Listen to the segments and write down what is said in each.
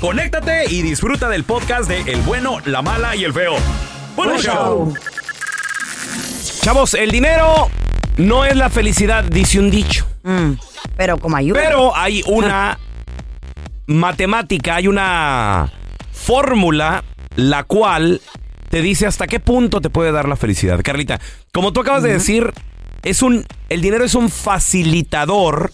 conéctate y disfruta del podcast de El bueno, la mala y el feo. Buen show. Chavos, el dinero no es la felicidad, dice un dicho. Mm, pero como ayuda. Pero hay una matemática, hay una fórmula la cual te dice hasta qué punto te puede dar la felicidad. Carlita, como tú acabas de decir, es un el dinero es un facilitador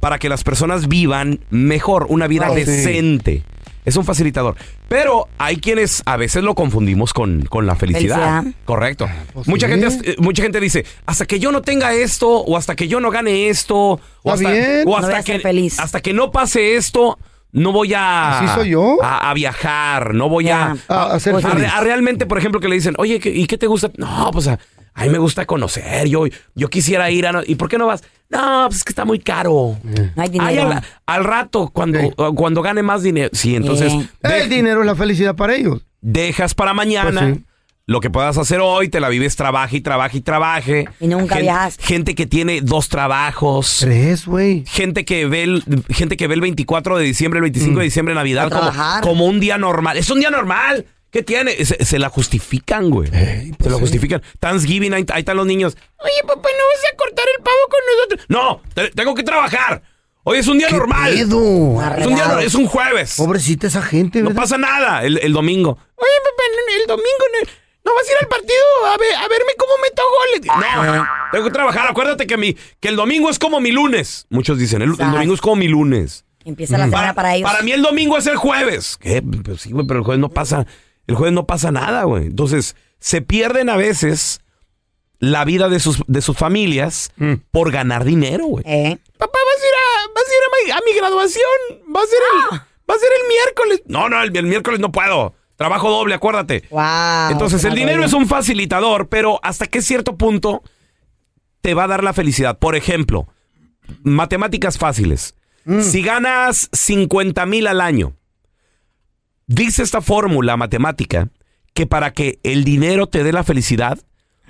para que las personas vivan mejor, una vida Ah, sí. decente. Es un facilitador. Pero hay quienes a veces lo confundimos con, con la felicidad. Felicidad. Correcto. pues mucha, sí. gente, eh, mucha gente dice, hasta que yo no tenga esto, o hasta que yo no gane esto, o hasta, o que, feliz. hasta que no pase esto, no voy a, Así soy yo. a, a viajar, no voy a, Ya. A- realmente, por ejemplo, que le dicen, oye, ¿qué- ¿y qué te gusta? No, pues a, a mí me gusta conocer, yo, yo quisiera ir a... no- ¿Y por qué no vas? No, pues es que está muy caro. No hay Ay, dinero. al, al rato, cuando, cuando gane más dinero. Sí, entonces de- El dinero es la felicidad para ellos. dejas para mañana Pues sí. Lo que puedas hacer hoy, te la vives, trabaje y trabaje y trabaje. Y nunca Gen- viajas. Gente que tiene dos trabajos. Tres, güey. Gente que ve el, gente que ve el 24 de diciembre, el 25 de diciembre, Navidad, como, como un día normal. Es un día normal. ¿Qué tiene? Se, se la justifican, güey. se la justifican. Thanksgiving, ahí, ahí están los niños. Oye, papá, ¿no vas a cortar el pavo con nosotros? No, te- tengo que trabajar. Hoy es un día ¿Qué normal. pedo? Es un, día, no- es un jueves. Pobrecita esa gente, No ¿verdad? pasa nada el, el domingo. Oye, papá, no, el domingo no, vas a ir al partido a, ver- a verme cómo meto goles. No, tengo que trabajar. Acuérdate que, mi, que el domingo es como mi lunes. Muchos dicen, el, domingo es como mi lunes. Empieza la semana para, ellos. Para mí el domingo es el jueves. ¿Qué? Pues sí, güey, pero el jueves no pasa. El jueves no pasa nada, güey. Entonces, se pierden a veces la vida de sus, de sus familias por ganar dinero, güey. Eh. Papá, vas a ir a, vas a, ir a, mi, a mi graduación. Va a ser el, va a ser el miércoles. No, no, el, el miércoles no puedo. Trabajo doble, acuérdate. Wow. Entonces, el dinero es un facilitador, pero hasta qué cierto punto te va a dar la felicidad. Por ejemplo, matemáticas fáciles. Si ganas 50 mil al año, dice esta fórmula matemática que para que el dinero te dé la felicidad,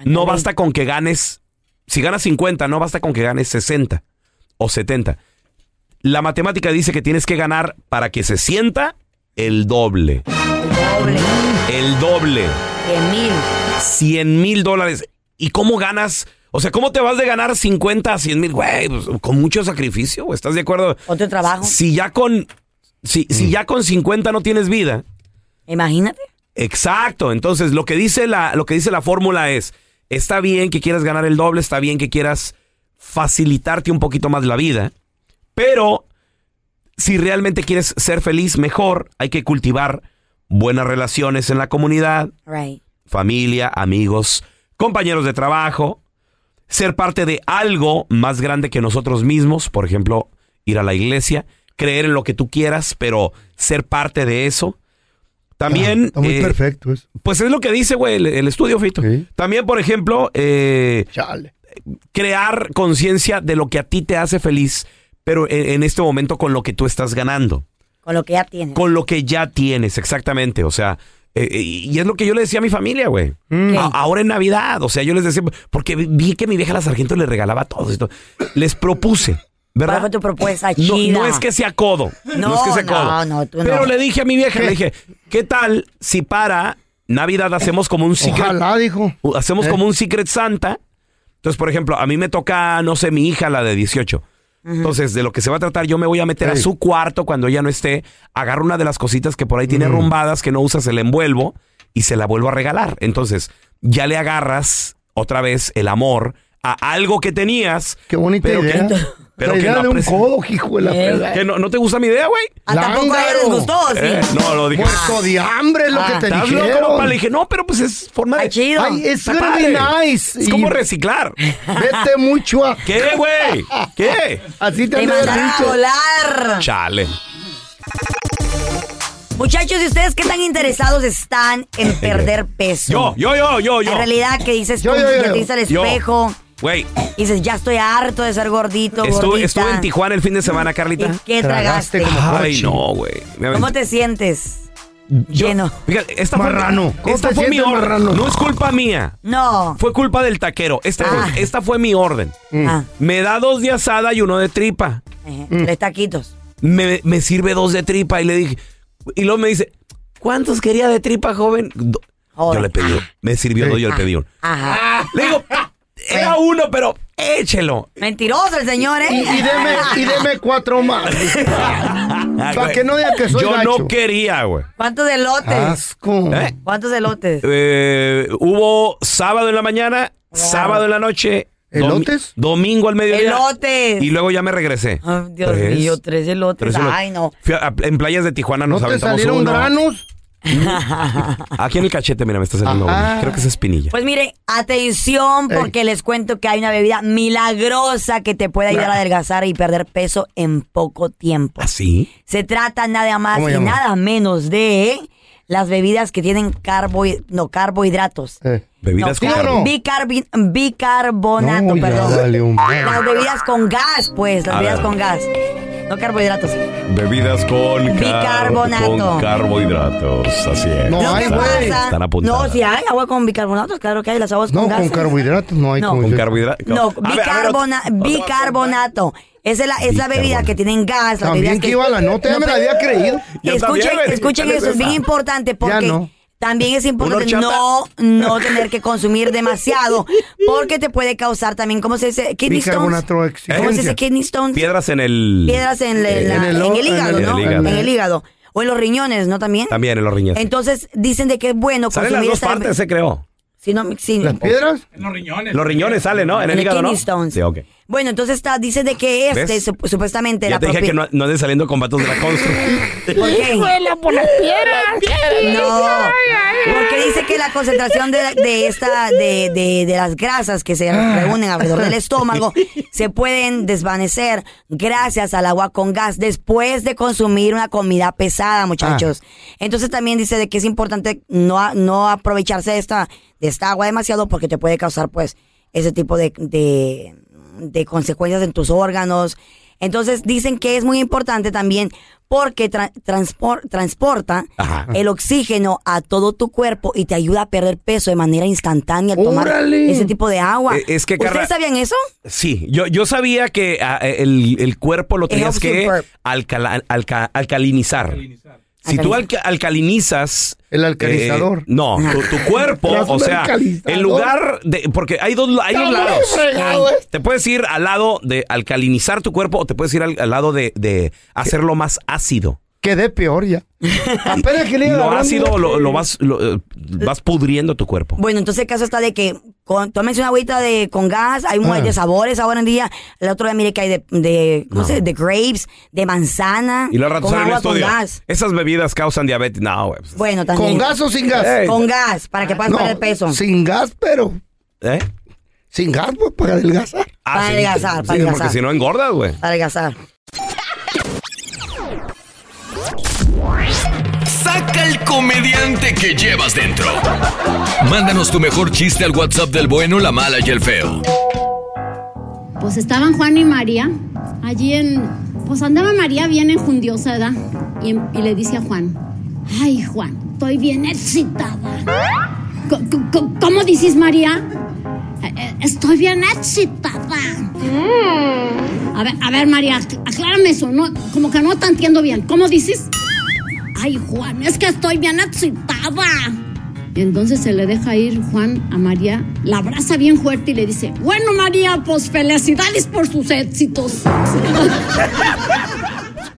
no basta con que ganes, si ganas 50, no basta con que ganes 60 o 70. La matemática dice que tienes que ganar para que se sienta el doble. Doble. El doble. Cien mil. 100 mil dólares. ¿Y cómo ganas? O sea, ¿cómo te vas de ganar 50 a 100 mil? Güey, pues, con mucho sacrificio, güey. ¿Estás de acuerdo? Otro trabajo. Si ya con, si, si ya con 50 no tienes vida, Imagínate. Exacto. Entonces, lo que dice la, lo que dice la fórmula es: está bien que quieras ganar el doble, está bien que quieras facilitarte un poquito más la vida, Pero si realmente quieres ser feliz, mejor hay que cultivar buenas relaciones en la comunidad, Right. familia, amigos, compañeros de trabajo, ser parte de algo más grande que nosotros mismos, por ejemplo, ir a la iglesia, creer en lo que tú quieras, pero ser parte de eso. También, Ah, Está muy eh, perfecto eso. pues es lo que dice, güey, el, el estudio, Fito. Sí. También, por ejemplo, eh, Chale. crear conciencia de lo que a ti te hace feliz, pero en, en este momento con lo que tú estás ganando, Con lo que ya tienes. con lo que ya tienes, exactamente. O sea, eh, eh, y es lo que yo le decía a mi familia, güey. Mm. A- Ahora en Navidad, o sea, yo les decía, porque vi- vi que mi vieja la sargento le regalaba todo esto. Les propuse, ¿Cuál ¿verdad? fue tu propuesta No, chida? no es que sea codo. No, No, es que sea no, codo. no, tú no. Pero le dije a mi vieja, le dije, ¿qué tal si para Navidad hacemos como un secret, Ojalá, dijo. Hacemos Eh. como un secret Santa? Entonces, por ejemplo, a mí me toca, no sé, mi hija, la de 18. Entonces, de lo que se va a tratar, yo me voy a meter a su cuarto cuando ella no esté, agarro una de las cositas que por ahí tiene rumbadas que no usas, se la envuelvo y se la vuelvo a regalar. Entonces, ya le agarras otra vez el amor a algo que tenías. Qué bonita pero idea. Que, pero la que idea no de un codo, hijo de la Eh. verdad. ¿Que no, no te gusta mi idea, güey? Ah, tampoco a ella les gustó, ¿sí? Eh, no, lo dije. Muerto de hambre es lo Ah. que te ¿Estás loco, dijeron. papá? Le dije, no, pero pues es forma de... Ay, chido. Ay, es padre. nice. Es Y como reciclar. Vete mucho a... ¿Qué, güey? ¿Qué? Así te Te han a dicho. volar. Chale. Muchachos, ¿y ustedes qué tan interesados están en perder peso? Yo, yo, yo, yo, yo. En realidad, ¿qué dices Yo, tú? yo, yo, yo. te dices al Yo. espejo Güey, y dices, ya estoy harto de ser gordito, estuve, gordita. estuve en Tijuana el fin de semana, ¿Y Carlita. qué Tragaste Ay, no, güey. ¿Cómo te sientes? Yo- lleno? Fíjate, esta Marrano. fue, ¿Cómo esta fue mi orden. marrano? No es culpa mía. No. Fue culpa del taquero. Esta, Ah. fue, esta fue mi orden. Ah, Me da dos de asada y uno de tripa. eh, Mm. Tres taquitos. Me, me sirve dos de tripa y le dije. Y luego me dice, ¿cuántos quería de tripa, joven? Do-. Yo le pedí, uno. me sirvió dos, yo le pedí uno. Ajá. Le digo, era uno, pero échelo. Mentiroso el señor, ¿eh? Y, y deme, y deme cuatro más. Para que no diga que soy Yo gacho. no quería, güey. ¿Cuántos elotes? Asco. ¿Eh? ¿Cuántos elotes? Eh, hubo sábado en la mañana, sábado en la noche. domi- ¿Elotes? domingo al mediodía. Elotes. Y luego ya me regresé. Ay, Dios Tres. mío, tres elotes. Tres elotes. Ay, no. Fui a- en playas de Tijuana ¿No nos te aventamos salieron uno. granos? Aquí en el cachete, mira, me está saliendo Ajá. Creo que es espinilla. Pues mire, atención porque les cuento que hay una bebida milagrosa que te puede ayudar a adelgazar y perder peso en poco tiempo. ¿Así? Se trata nada más ¿Cómo y llama? nada menos de las bebidas que tienen carbo, no, carbohidratos. Eh. Bebidas No, con bicarbonato, No, ya perdón. Las bebidas con gas, pues, las A bebidas ver. con gas. No carbohidratos. Bebidas con, car- Bicarbonato. con carbohidratos. Así es. No Lo hay, que pasa. Están apuntadas. No, si hay agua con bicarbonatos, claro que hay las aguas No, con con gas. carbohidratos no hay. No. Con carbohidratos. No, bicarbona- bicarbonato. Esa es la, es la bebida Bicarbonato. que tienen gas. Las También que iba la nota, ya me la había creído. Escuchen escuchen ¿Cuál es eso, es bien importante porque no. También es importante ¿Una no, no tener que consumir demasiado porque te puede causar también, ¿cómo se dice? Kidney stones. ¿Cómo se dice kidney stones? Piedras en el. Piedras en, la- en En el en hígado, en el- ¿no? en el hígado. En el hígado. O en los riñones, ¿no? También. También en los riñones. Entonces dicen de que es bueno Salen las consumir dos partes, se creó. Si no, si- ¿Las piedras? Los riñones salen, ¿no? En el En el hígado, ¿no? kidney stones. Sí, ok. Bueno, entonces está, dice de que este, supuestamente Ya la te dije que no, no andes saliendo con vatos de la constru. ¿Por qué? No, porque dice que la concentración de, de esta, de, de, de las grasas que se reúnen alrededor del estómago se pueden desvanecer gracias al agua con gas después de consumir una comida pesada, muchachos. Entonces también dice de que es importante no, a- no aprovecharse de esta, de esta agua demasiado porque te puede causar pues ese tipo de, de, de consecuencias en tus órganos. Entonces dicen que es muy importante también porque tra- transpor- transporta Ajá. el oxígeno a todo tu cuerpo y te ayuda a perder peso de manera instantánea al tomar ¡Órale! ese tipo de agua. Eh, es que, ¿Ustedes Carla- sabían eso? Sí, yo, yo sabía que ah, el, el cuerpo lo tenías que alcala- alca- alcalinizar. Si tú alca- alcalinizas... El alcalizador. eh, no, tu, tu cuerpo, o sea, en lugar de... Porque hay dos, hay dos lados. fregado, eh. Te puedes ir al lado de alcalinizar tu cuerpo o te puedes ir al, al lado de, de hacerlo más ácido. Quedé peor ya. Apenas que le iba Lo agarrando- ácido lo, lo vas, lo, eh, vas pudriendo tu cuerpo. Bueno, entonces el caso está de que con, tómense una agüita de, con gas, hay un Ah. de sabores ahora en día. El otro día mire que hay de, de ¿cómo No. dice? De grapes, de manzana, Y ratos con el agua con gas. Esas bebidas causan diabetes. No, güey. pues, Bueno, también. ¿Con gas o sin gas? Con gas, para que puedas No, perder peso. Sin gas, pero ¿Eh? sin gas, pues para adelgazar. Para adelgazar, para Sí, adelgazar. porque si no engordas, güey. Para adelgazar. Saca el comediante que llevas dentro. Mándanos tu mejor chiste al WhatsApp del bueno, la mala y el feo. Pues estaban Juan y María allí en... Pues andaba María bien enjundiosa, ¿verdad? Y, y le dice a Juan, ay Juan, estoy bien excitada. ¿Cómo dices María? "Eh, eh, Estoy bien excitada. A ver, a ver María, ac- aclárame eso, no, como que no te entiendo bien. ¿Cómo dices? Ay Juan, es que estoy bien excitada. Entonces se le deja ir Juan a María, la abraza bien fuerte y le dice, bueno María, pues felicidades por sus éxitos.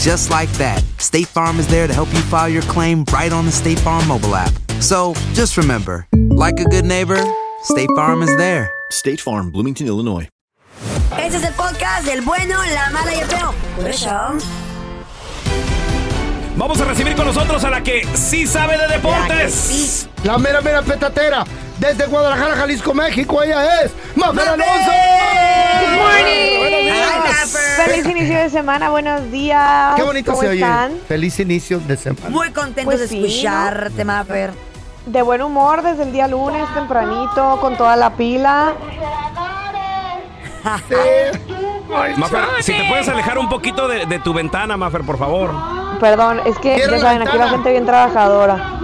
And just like that, State Farm is there to help you file your claim right on the State Farm mobile app. So just remember, like a good neighbor, State Farm is there. State Farm, Bloomington, Illinois. Este es el podcast del bueno, la mala y el feo. Por eso. Vamos a recibir con nosotros a la que sí sabe de deportes. La mera, mera petatera. Desde Guadalajara, Jalisco, México, ella es Mafer Alonso. Good morning. Feliz inicio de semana, buenos días. Qué bonito ¿Cómo se oye. están? Feliz inicio de semana. Muy contento Pues de sí, escucharte, Mafer. De buen humor desde el día lunes, tempranito, con toda la pila. Mafer, si te puedes alejar un poquito de, de tu ventana, Mafer, por favor. Perdón, es que ya saben, aquí la gente bien trabajadora.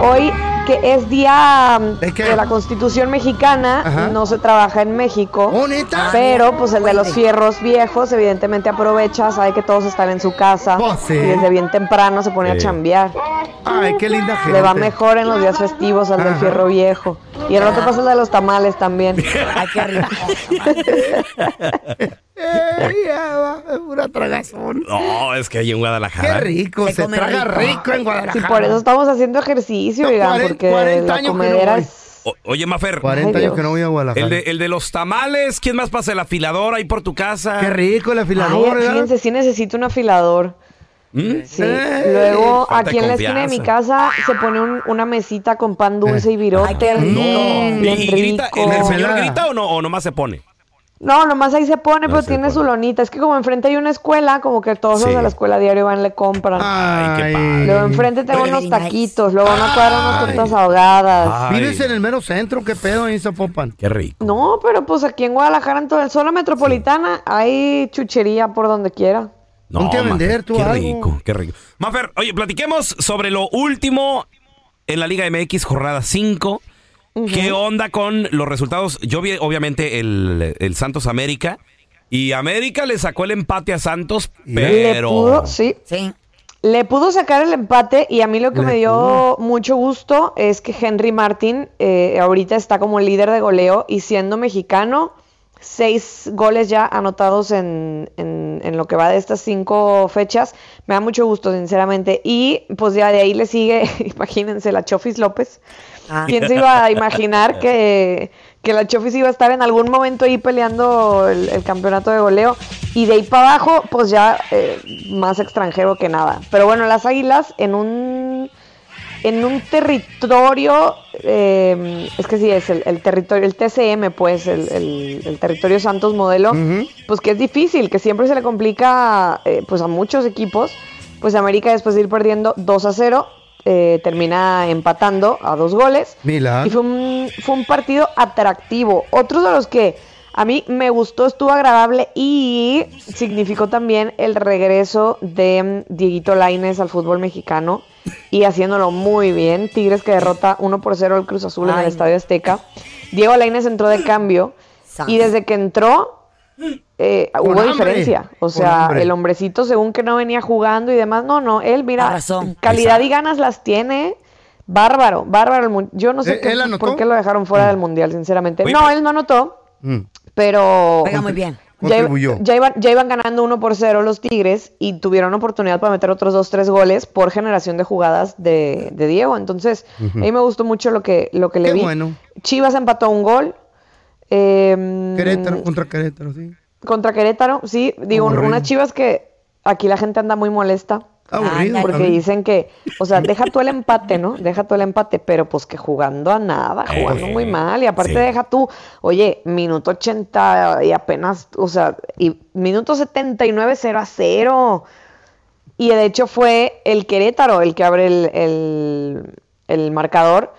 Hoy que es día ¿De qué? de la Constitución mexicana, Ajá. no se trabaja en México. ¿Oh? Pero pues el de los fierros viejos evidentemente aprovecha, sabe que todos están en su casa Pues sí. y desde bien temprano se pone a chambear. Ay, qué linda gente. Le va mejor en los días festivos al del fierro viejo. Y el otro pasa el de los tamales también. Ay, qué rico. Ey, Eva, es pura tragazón. No, es que hay en Guadalajara. Qué rico, Se se, traga rico. rico en Y Guadalajara. por eso estamos haciendo ejercicio, No, oigan, 40 porque 40 la años que no comedera voy. es... O- oye, Mafer, 40 Ay, años que no voy a Guadalajara. el de, el de los tamales, ¿quién más pasa? El afilador ahí por tu casa. Qué rico el Ay, afilador, ¿verdad? fíjense, sí necesito un afilador. ¿Mm? Sí. Luego, aquí en la esquina de mi casa se pone un- una mesita con pan dulce y virote. Ay, qué rico. Mm, ¿Y, y grita, rico. ¿el señor grita o no, o nomás se pone? No, nomás ahí se pone, pero se tiene pone. su lonita. Es que como enfrente hay una escuela, como que todos los de la escuela diario van y le compran. Ay, qué padre. Luego enfrente tengo Very unos nice. taquitos, luego una cuadra unas tortas ahogadas. Ay, ¿Vives en el mero centro? ¿Qué pedo ahí en Zapopan? Qué rico. No, pero pues aquí en Guadalajara, en todo el zona metropolitana, hay chuchería por donde quiera. No, Ponte a vender Mafer, tú Qué algo. rico, qué rico. Mafer, oye, platiquemos sobre lo último en la Liga MX, jornada 5. ¿Qué onda con los resultados? Yo vi, obviamente, el, el Santos América. Y América le sacó el empate a Santos, pero. pudo, sí, Sí. le pudo sacar el empate y a mí lo que Le me dio mucho gusto es que Henry Martin eh, ahorita está como líder de goleo y siendo mexicano seis goles ya anotados en, en- en lo que va de estas cinco fechas. Me da mucho gusto, sinceramente. Y pues ya de ahí le sigue, imagínense, la Chofis López. Ah. ¿Quién se iba a imaginar que, que la Chofis iba a estar en algún momento ahí peleando el, el campeonato de goleo? Y de ahí para abajo, pues ya eh, más extranjero que nada. Pero bueno, las Águilas en un en un territorio, eh, es que sí, es el, el territorio, el TCM, pues, el, el- el territorio Santos modelo, pues que es difícil, que siempre se le complica eh, pues a muchos equipos. Pues América después de ir perdiendo 2 a 0, eh, termina empatando a dos goles. Milagro. Y fue un, fue un partido atractivo. Otro de los que a mí me gustó, estuvo agradable y significó también el regreso de mm, Dieguito Laines al fútbol mexicano y haciéndolo muy bien. Tigres que derrota 1 por 0 al Cruz Azul en el. Estadio Azteca. Diego Laines entró de cambio y desde que entró eh, hubo hambre, diferencia. O sea, hambre. el hombrecito según que no venía jugando y demás. No, no, él mira, razón. calidad y ganas las tiene. Bárbaro, bárbaro. Yo no sé ¿Eh, qué- él anotó? por qué lo dejaron fuera del mundial, sinceramente. Oye, no, él no anotó, Mm. Pero Pega muy bien. ya, Contribuyó. ya iban, ya iban ganando 1 por 0 los Tigres y tuvieron oportunidad para meter otros 2, 3 goles por generación de jugadas de, de Diego. Entonces, a mí me gustó mucho lo que, lo que le Qué vi. bueno. Chivas empató un gol. eh, Querétaro contra Querétaro, sí. Contra Querétaro, sí. Digo, unas Chivas que aquí la gente anda muy molesta. Aburrido. Porque dicen que, o sea, deja tú el empate, ¿no? Deja tú el empate, pero pues que jugando a nada, jugando Eh, muy mal. Y aparte sí. deja tú, oye, minuto 80 y apenas, o sea, y minuto 79, 0 a 0. Y de hecho fue el Querétaro el que abre el, el- el marcador.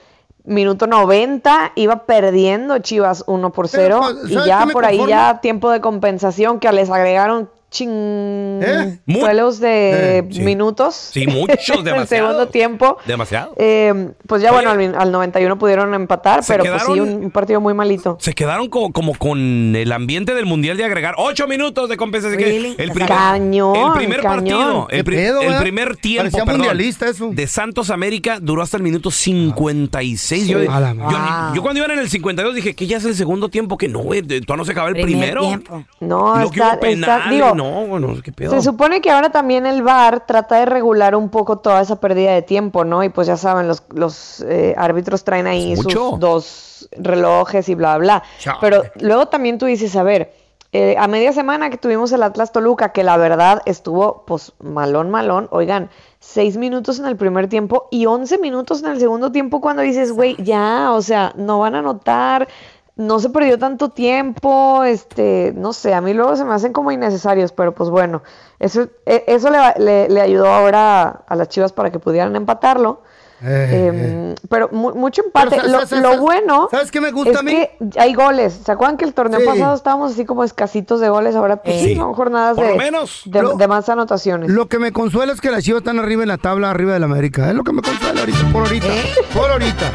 Minuto 90, iba perdiendo Chivas 1 por Pero, 0. pues, Y ¿sabes ya por ahí ya tiempo de compensación que les agregaron ¿Eh? chinguelos de Eh, sí. minutos. Sí, muchos, el demasiado. segundo tiempo. Demasiado. Eh, pues ya Oye. bueno, al, al 91 pudieron empatar, pero pues sí, quedaron- un, un partido muy malito. Se quedaron co- como con el ambiente del mundial de agregar ocho minutos de compensación. Really? El primer, Cañón, el primer cañón. partido, el, ¿Qué pri- pedo, el primer tiempo Parecía perdón, mundialista eso. de Santos América duró hasta el minuto 56. Yo, A la yo- yo cuando iban en el 52 dije que ya es el segundo tiempo, que no, todavía no se acaba el Primer primero. tiempo. No, está- digo, no, bueno, qué pedo. Se supone que ahora también el VAR trata de regular un poco toda esa pérdida de tiempo, ¿no? Y pues ya saben, los, los eh, árbitros traen ahí sus dos relojes y bla, bla. Chale. Pero luego también tú dices, a ver, eh, a media semana que tuvimos el Atlas Toluca, que la verdad estuvo, pues, malón, malón, oigan, seis minutos en el primer tiempo y once minutos en el segundo tiempo cuando dices, güey, ya, o sea, no van a notar, no se perdió tanto tiempo, este, no sé, a mí luego se me hacen como innecesarios, pero pues bueno, eso, e- eso le, va- le- le ayudó ahora a las Chivas para que pudieran empatarlo. Eh, Em, pero mu- mucho empate. Pero, lo, ¿sabes- lo sabes- bueno ¿sabes qué me gusta es a mí? que hay goles. ¿Se acuerdan que el torneo Sí. pasado estábamos así como escasitos de goles? Ahora pues Sí. sí, son jornadas de, menos. de, Lo- de más anotaciones. Lo que me consuela es que las chivas están arriba en la tabla, arriba de la América. Es lo que me consuela ahorita, por ahorita. ¿Eh? Por ahorita.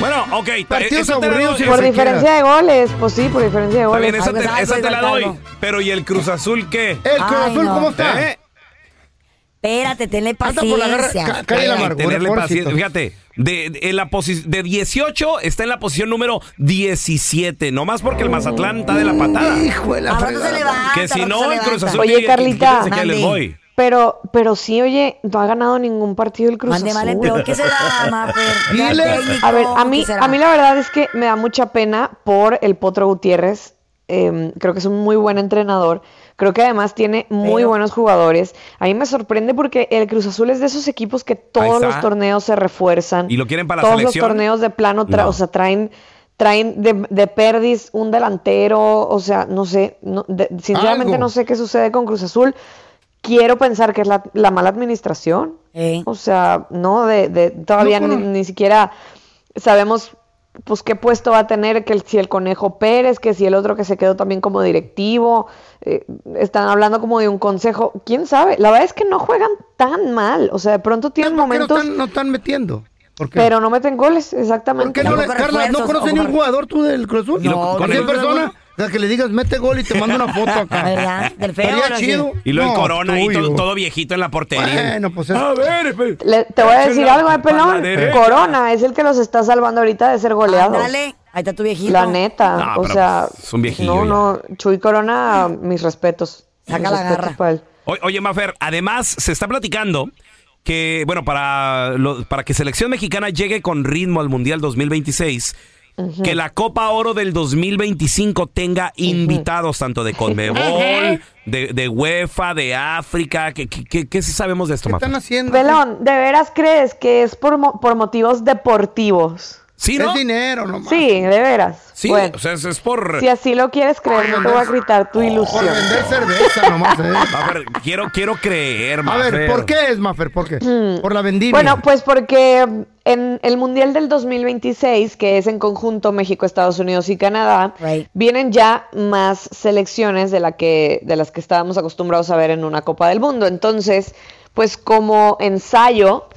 Bueno, ok. Partidos aburridos doy. por diferencia de goles, pues sí, por diferencia de Está goles. bien, esa te, esa es te la doy. Pero ¿y el Cruz Azul qué? El Cruz Ay, Azul, no. ¿cómo está? ¿Eh? Espérate, tenle paciencia. amargura, Tenerle paciencia. Fíjate, de, de- la de 18 está en la posición número 17. No más porque el Mazatlán está de la patada. Hijo de la Que si no, el. Cruz Azul. Oye, Carlita. que les voy. Pero, pero sí, oye, no ha ganado ningún partido el Cruz Mande Azul. mal peor que será, Mafer. A ver, a mí, ¿qué a mí la verdad es que me da mucha pena por el Potro Gutiérrez. Eh, creo que es un muy buen entrenador. Creo que además tiene muy Pero- buenos jugadores. A mí me sorprende porque el Cruz Azul es de esos equipos que todos los torneos se refuerzan. ¿Y lo quieren para la todos selección? los torneos de plano, tra- No. o sea, traen traen de, de perdis un delantero, o sea, no sé, no- de- sinceramente Algo. no sé qué sucede con Cruz Azul. Quiero pensar que es la, la mala administración. Eh. O sea, no, de, de todavía No, ni, ni siquiera sabemos pues qué puesto va a tener, que el- si el Conejo Pérez, que si el otro que se quedó también como directivo, eh, están hablando como de un consejo, quién sabe, la verdad es que no juegan tan mal, o sea, de pronto tienen ¿Por momentos, están, no están metiendo? ¿Por qué? pero no meten goles, ¿Por exactamente. qué no le, Tampoco Carla, ¿no conoces ni un jugador tú del Cruz Azul? No, con ¿Qué el- persona? O sea, que le digas, mete gol y te mando una foto acá. ¿Verdad? Del feo. Sí. chido. Y luego el No, Corona y tuyo. todo, todo viejito en la portería. Bueno, pues es... A ver. Le- te voy a decir algo, eh, para la pelón. Corona es el que los está salvando ahorita de ser goleados. Ándale, Ahí está tu viejito. La neta, No, o sea, es un viejillo no, no, Chuy Corona, mis respetos. Saca mis la respetos garra. O- Oye, Mafer, además se está platicando que, bueno, para, lo- para que selección mexicana llegue con ritmo al Mundial 2026, que la Copa Oro del 2025 tenga invitados tanto de Conmebol, de, de UEFA, de África. ¿Qué, qué, qué- sabemos de esto, ¿Qué están haciendo? Pelón, ¿de veras crees que es por, mo- por motivos deportivos? Sí, ¿no? Es dinero nomás. Sí, de veras. Sí, Bueno, o sea, es, es por... si así lo quieres creer, no te voy a gritar tu Por ilusión. vender cerveza nomás, ¿eh? Mafer, quiero, quiero creer, A Mafer. ver, ¿por qué es, Mafer? ¿Por qué? Por la vendimia. Mm. Bueno, pues porque en el Mundial del 2026, que es en conjunto México, Estados Unidos y Canadá, Right. vienen ya más selecciones de, la que, de las que estábamos acostumbrados a ver en una Copa del Mundo. Entonces, pues como ensayo,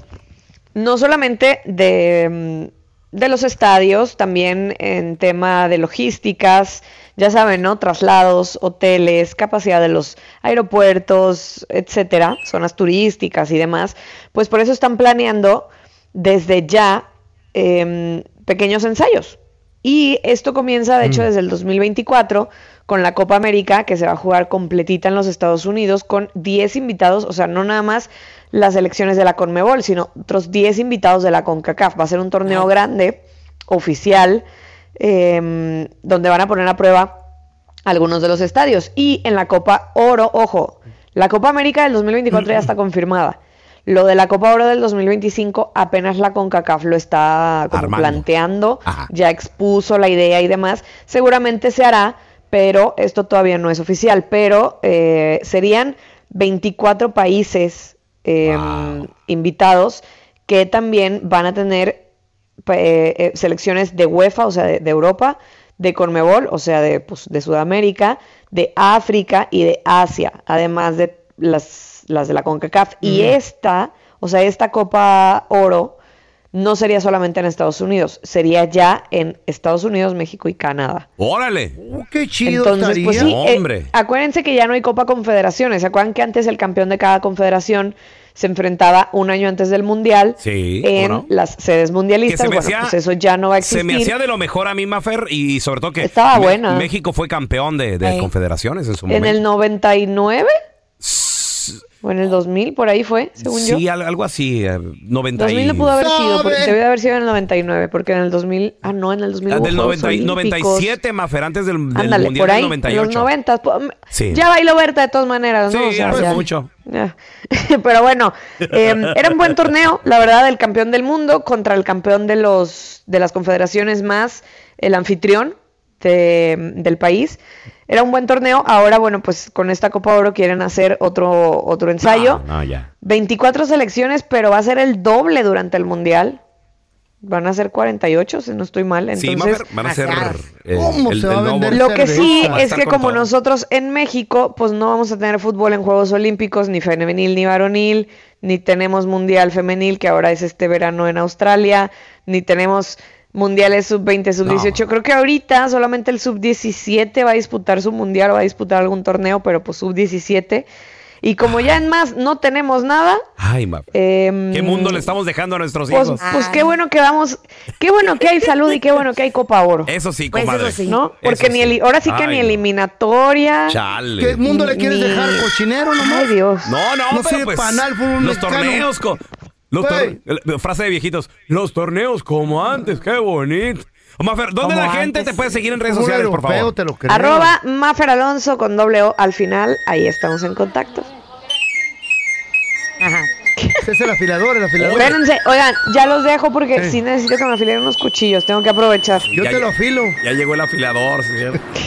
no solamente de, mm, de los estadios, también en tema de logísticas, ya saben, ¿no? Traslados, hoteles, capacidad de los aeropuertos, etcétera, zonas turísticas y demás, pues por eso están planeando desde ya em, pequeños ensayos. Y esto comienza, de hecho, desde el 2024 con la Copa América, que se va a jugar completita en los Estados Unidos, con 10 invitados, o sea, no nada más las elecciones de la Conmebol, sino otros 10 invitados de la CONCACAF. Va a ser un torneo grande, oficial, em, donde van a poner a prueba algunos de los estadios. Y en la Copa Oro, ojo, la Copa América del 2024 ya está confirmada. Lo de la Copa Oro del 2025 apenas la CONCACAF lo está como planteando, Ajá. ya expuso la idea y demás. Seguramente se hará, pero esto todavía no es oficial. Pero eh, serían 24 países eh, invitados que también van a tener eh, eh, selecciones de UEFA, o sea, de, de Europa, de Conmebol, o sea, de, pues, de Sudamérica, de África y de Asia, además de las, las de la CONCACAF. Y esta, o sea, esta Copa Oro no sería solamente en Estados Unidos, sería ya en Estados Unidos, México y Canadá. ¡Órale! Oh, qué chido Entonces, pues sí, estaría. eh, Hombre. acuérdense que ya no hay Copa Confederaciones. ¿Se acuerdan que antes el campeón de cada confederación se enfrentaba un año antes del Mundial Sí, en las sedes mundialistas? se me Bueno, hacía- pues eso ya no va a Se existir. me hacía de lo mejor a mí, Mafer, y sobre todo que Estaba buena. México fue campeón de, de confederaciones en su ¿En momento. el 99? ¿O en el 2000? Por ahí fue, según yo. Sí, al- algo así, eh, 90 y... 2000 no pudo haber sido, porque debió de haber sido en el 99, porque en el 2000, ah no, en el 2000 Ah, del Juegos 90 y- Olímpicos. 97, Mafer, antes del, del Ándale, Mundial por ahí, del en 98. los 90. pu- Sí. Ya bailó Berta de todas maneras, ¿no? Sí, O sea, hace ya- mucho. ya. Pero bueno, eh, era un buen torneo, la verdad, el campeón del mundo contra el campeón de los de las confederaciones más el anfitrión de- del país. Era un buen torneo. Ahora, bueno, pues con esta Copa Oro quieren hacer otro, otro ensayo. No, no, ya. 24 selecciones, pero va a ser el doble durante el Mundial. Van a ser 48, si no estoy mal. Sí, Entonces, Mafer, van a ser... eh, ¿Cómo se va a vender lo que sí es que como todo. nosotros en México, pues no vamos a tener fútbol en Juegos Olímpicos, ni femenil ni varonil, ni tenemos mundial femenil, que ahora es este verano en Australia, ni tenemos mundiales sub-20, sub-18. Creo que ahorita solamente el sub-17 va a disputar su mundial, va a disputar algún torneo, pero pues sub-17. Y como ya en más no tenemos nada, Ay, em, ¿Qué mundo le estamos dejando a nuestros pues, hijos? pues qué bueno que vamos, qué bueno que hay salud y qué bueno que hay Copa Oro. Eso sí, Pues comadre. eso sí. ¿No? Porque Eso ni sí. ahora sí que Ay, ni no. eliminatoria. Chale. ¿Qué mundo le quieres Ni- dejar cochinero nomás? Ay, Dios. No, no, No pero pues, fútbol los mexicano. torneos co- los Güey. frase de viejitos, los torneos como antes, qué bonito. Mafer, ¿dónde Como la gente antes. te puede seguir en redes sociales, por favor? te lo creo. Arroba Mafer Alonso con doble O al final. Ahí estamos en contacto. Ajá. Ese es el afilador, el afilador. Espérense, oigan, ya los dejo porque Sí. sí necesito que me afilen unos cuchillos. Tengo que aprovechar. Yo Ya- te lo afilo. Ya llegó el afilador, señor.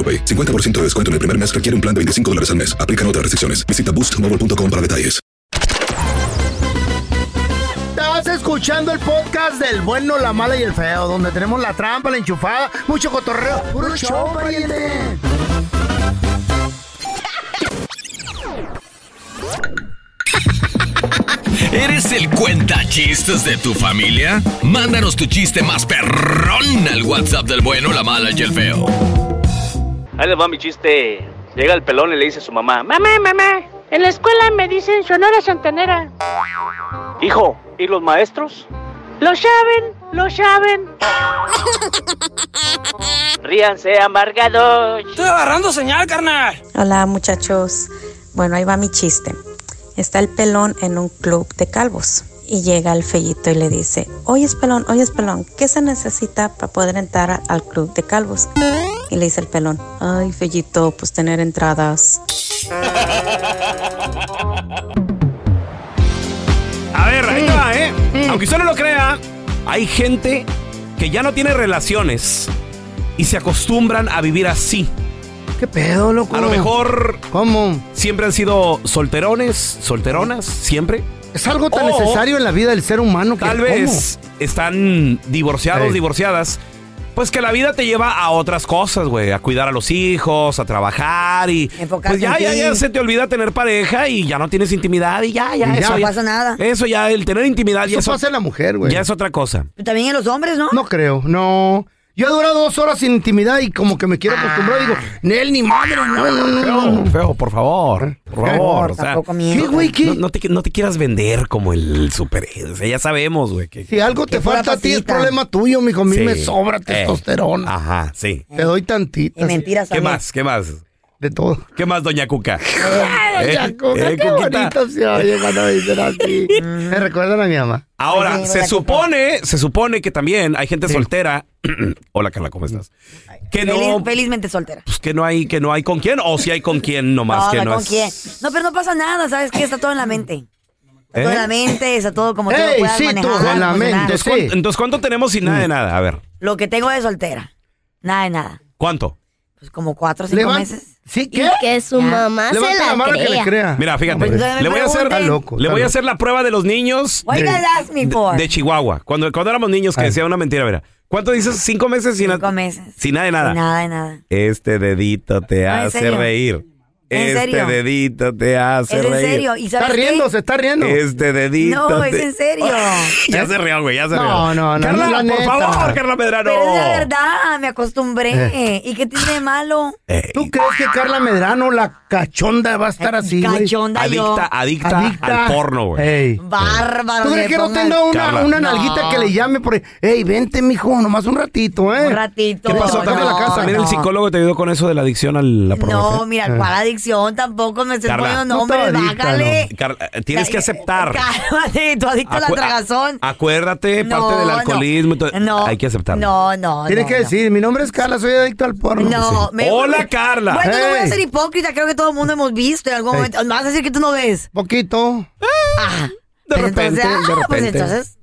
AroPay. 50% de descuento en el primer mes requiere un plan de 25 dólares al mes. Aplican otras restricciones. Visita boostmobile.com para detalles. Estás escuchando el podcast del bueno, la mala y el feo, donde tenemos la trampa, la enchufada, mucho cotorreo. ¡Puro show, pariente! ¿Eres el cuenta chistes de tu familia? Mándanos tu chiste más perrón al WhatsApp del bueno, la mala y el feo. Ahí les va mi chiste. Llega el pelón y le dice a su mamá, mamá, mamá, en la escuela me dicen Sonora Santanera. Hijo, ¿y los maestros? Lo saben, lo saben. Ríanse, amargados. Estoy agarrando señal, carnal. Hola muchachos. Bueno, ahí va mi chiste. Está el pelón en un club de calvos y llega el fellito y le dice, oye pelón, oye pelón, ¿qué se necesita para poder entrar al club de calvos? Y le dice el pelón, ay fellito, pues tener entradas. A ver, ahí va, ¿eh? Aunque usted no lo crea, hay gente que ya no tiene relaciones y se acostumbran a vivir así. ¿Qué pedo, loco? A lo mejor. ¿Cómo? Siempre han sido solterones, solteronas, siempre. Es algo tan O necesario en la vida del ser humano que Tal ¿cómo? vez están divorciados, divorciadas. Pues que la vida te lleva a otras cosas, güey. A cuidar a los hijos, a trabajar y. Enfocarse Pues ya, en ya, ti. ya se te olvida tener pareja y ya no tienes intimidad y ya, ya. Y ya. eso No ya- pasa nada. Eso ya, el tener intimidad ya Eso es, pasa en la mujer, güey. ya es otra cosa. También en los hombres, ¿no? No creo, no. Yo he durado dos horas sin intimidad y como que me quiero acostumbrar. Digo, Nel, ni madre, no, no, no, no. Feo, feo, por favor. Por favor. O sea. ¿Qué, güey, qué? no, no te, no te quieras vender como el superhéroe. O sea, ya sabemos, güey. Que, Si algo te falta a ti es problema tuyo, mijo. A mí Sí. me sobra Eh. testosterona. Ajá, sí. Te doy tantita. Y mentiras ¿Qué más? ¿Qué más? De todo. ¿Qué más, doña Cuca? Ay, ¿Eh? Cuca, ¿Eh, qué Cuquita? bonito se oye cuando me dicen así. Me recuerdan a mi mamá. Ahora, Ay, se doña supone, se supone que también hay gente soltera. Hola, Carla, ¿cómo estás? Que Feliz- no, felizmente soltera. pues, que no hay, que no hay con quién, o si hay con quién, nomás No, que no, no ¿con es. quién? No, pero no pasa nada, ¿sabes qué? Está todo en la mente. Está todo ¿Eh? en la mente, está todo como tú lo puedas sí, manejar. todo en la mente, Entonces, sí. ¿cuánto, entonces, ¿cuánto tenemos sin nada de nada? A ver, Lo que tengo de soltera. Nada de nada. ¿cuánto? Pues como cuatro o cinco Levan- meses. ¿Sí? Y ¿Qué? que su Ya. mamá se Levanta la la mano que le crea. crea. Mira, fíjate, le voy a hacer, pregunten. Está loco. le está voy a loco. hacer la prueba de los niños What you guys ask me for? de Chihuahua. Cuando, cuando éramos niños que Ah. decía una mentira, mira. ¿Cuánto dices? ¿Cinco meses sin, Cinco meses. sin nada de nada? Sin nada de nada. Este dedito te No, ¿en hace reír. ¿En este serio? dedito te hace Es en reír. serio. ¿Y Está riendo, qué? se está riendo. Este dedito. No, te- es en serio. ya se rió, güey, ya se rió. No, no, no, Carla, no, por neta. favor, Carla Medrano. Pero es la verdad, me acostumbré. ¿Y qué tiene de malo? Ey, ¿Tú crees que Carla Medrano, la cachonda, va a estar así, güey? Cachonda yo. adicta, adicta, Adicta. al porno, güey. Ey. Bárbaro. ¿Tú crees que no tenga una, una No. nalguita que le llame por ahí? Ey, vente, mijo, nomás un ratito, ¿eh? Un ratito. ¿Qué pasó, no, la casa. ¿También no. el psicólogo te ayudó con eso de la adicción a la pornografía? No, mira, ¿cuál adicción? Tampoco me estés Carla. poniendo No nombres, estaba adicta, bájale. Carla, eh, tienes que aceptar. Cálmate, tú adicto a la tragazón. acuérdate, No, parte del no. alcoholismo. y todo. No. Hay que aceptarlo. No, no, Tienes no, que no. decir, mi nombre es Carla, soy adicto al porno. No, me- Hola, Carla. Bueno, no voy a Hey. ser hipócrita, creo que todo el mundo hemos visto en algún Hey. momento. ¿Me vas a decir que tú no ves? Poquito. Ah, De pues repente, entonces, ah, de pues repente. entonces,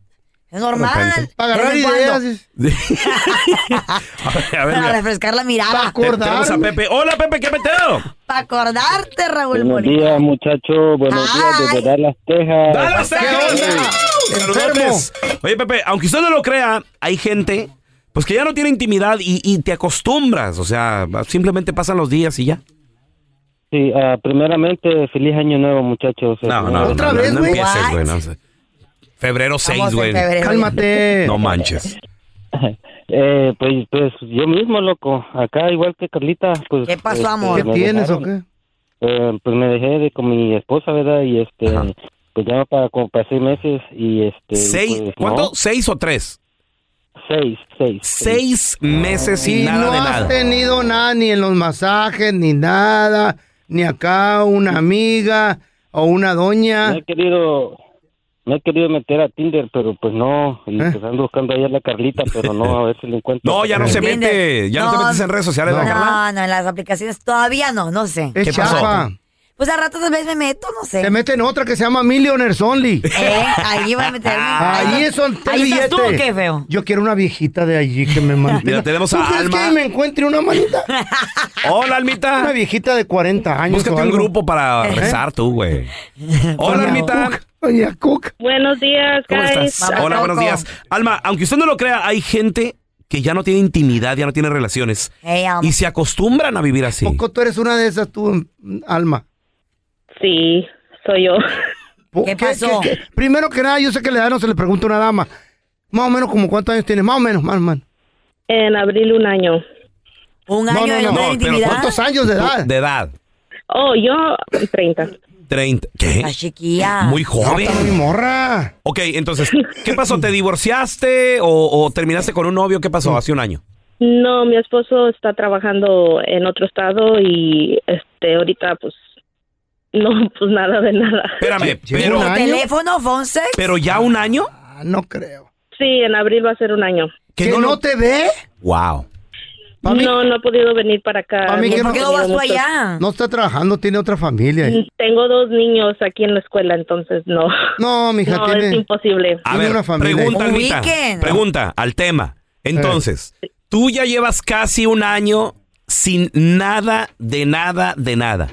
es normal. Para ¿De agarrar ideas. a ver, a ver, Para mira. refrescar la mirada. Te- acordar. Tenemos a Pepe. Hola, Pepe, ¿qué meteo? Para acordarte, Raúl Buenos Molina. días, muchachos. Buenos días desde Dallas, Texas. ¡Dallas, ¿Qué Texas! Saludotes. Oye, Pepe, aunque usted no lo crea, hay gente pues que ya no tiene intimidad y, y te acostumbras. O sea, simplemente pasan los días y ya. Sí, ah, primeramente, feliz año nuevo, muchachos. No, no, no. ¿Otra no, vez, no güey? empieces, güey. no sé. Febrero 6, Estamos en güey. Cálmate. No manches. Eh, pues, pues yo mismo, loco. Acá, igual que Carlita, pues... ¿Qué pasó, amor? ¿Qué me tienes o dejaron. qué? eh, pues me dejé de con mi esposa, ¿verdad? Y este, pues ya para como para seis meses y este. ¿Seis? pues, ¿Cuánto? no, ¿Seis o tres? Seis, seis. Seis meses sin Y nada no de has nada. tenido nada, ni en los masajes, ni nada, ni acá una amiga o una doña. Me he querido, me he querido meter a Tinder, pero pues no, y ¿Eh? pues ando buscando ahí a la Carlita, pero no, a ver si lo encuentro. No, ya no se Tinder. mete, ya no, te No. metes en redes sociales, ¿verdad, Carla? No, no, en las aplicaciones todavía no, no sé. Es ¿Qué pasó? chafa. Pues a rato tal vez me meto, no sé. Se mete en otra que se llama Millionaires Only. Eh, ahí voy a meterme. Allí son tres Ahí estás tú, ¿qué feo? Yo quiero una viejita de allí que me mantenga. Mira, tenemos ¿Tú a Alma. que me encuentre una manita? Hola, Una Almita. viejita de 40 años Búscate o un grupo para rezar tú, güey. Hola, Almita. Doña Cook. Buenos días, ¿Cómo guys. estás? Hola, buenos días. Alma, aunque usted no lo crea, hay gente que ya no tiene intimidad, ya no tiene relaciones. Hey. Y se acostumbran a vivir así. Poco tú eres una de esas, tú, Alma. Sí, soy yo. ¿Qué pasó? Primero que nada, yo sé que la edad no se le pregunta a una dama. Más o menos como cuántos años tienes, más o menos, más o menos. En abril un año. Un No, año no, de no, no, no, pero intimidad. ¿Cuántos años de edad? De edad. Oh, yo 30. 30. ¿Qué? La chiquilla. Muy No, joven. está muy morra. Ok, entonces, ¿qué pasó? ¿Te divorciaste o, o terminaste con un novio? ¿Qué pasó hace un año? No, mi esposo está trabajando en otro estado y este ahorita pues no, pues nada de nada. Espérame, ¿Lleva pero, un año? ¿Teléfono, phone sex? pero ya un año. Ah, no creo. Sí, en abril va a ser un año. ¿Que no no, te ve? Wow. Pa' mí- No, no he podido venir para acá. Pa' mí ¿Y que por no- qué no vas tú allá? No está trabajando, tiene otra familia. Tengo dos niños aquí en la escuela, entonces no. No, mija, No, es tiene... imposible. A ver, una familia. pregunta. Pregunta al tema. Entonces, tú ya llevas casi un año sin nada, de nada, de nada.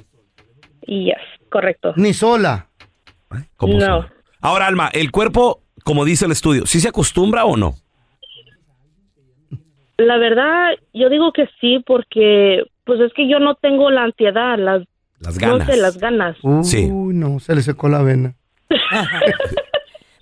Yes, correcto. Ni sola. ¿Cómo No. son? Ahora, Alma, el cuerpo, como dice el estudio, ¿sí se acostumbra o no? La verdad, yo digo que sí porque pues es que yo no tengo la ansiedad, las Las no ganas. sé, las ganas. Uy, Sí. no, se le secó la vena.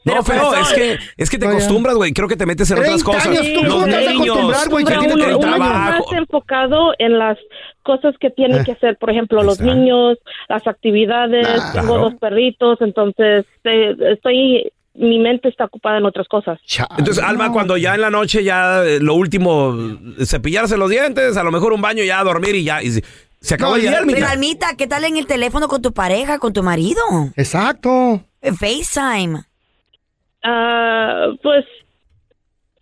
No, Pero, es que, es que te No, acostumbras, güey. Creo que te metes en otras 30 cosas. años, ¿tú Los te niños, acostumbrar, güey? Que tiene uno, 30 uno está años. más enfocado en las cosas que tiene Eh. que hacer, por ejemplo, los Exacto. niños, las actividades, Ah, tengo claro. dos perritos, entonces eh, estoy, mi mente está ocupada en otras cosas. Entonces, Alma, no. cuando ya en la noche ya eh, lo último, eh, cepillarse los dientes, a lo mejor un baño ya a dormir y ya. y se, se acabó No, el día, Almita. Pero Almita, ¿qué tal en el teléfono con tu pareja, con tu marido? Exacto. En FaceTime. Ah, pues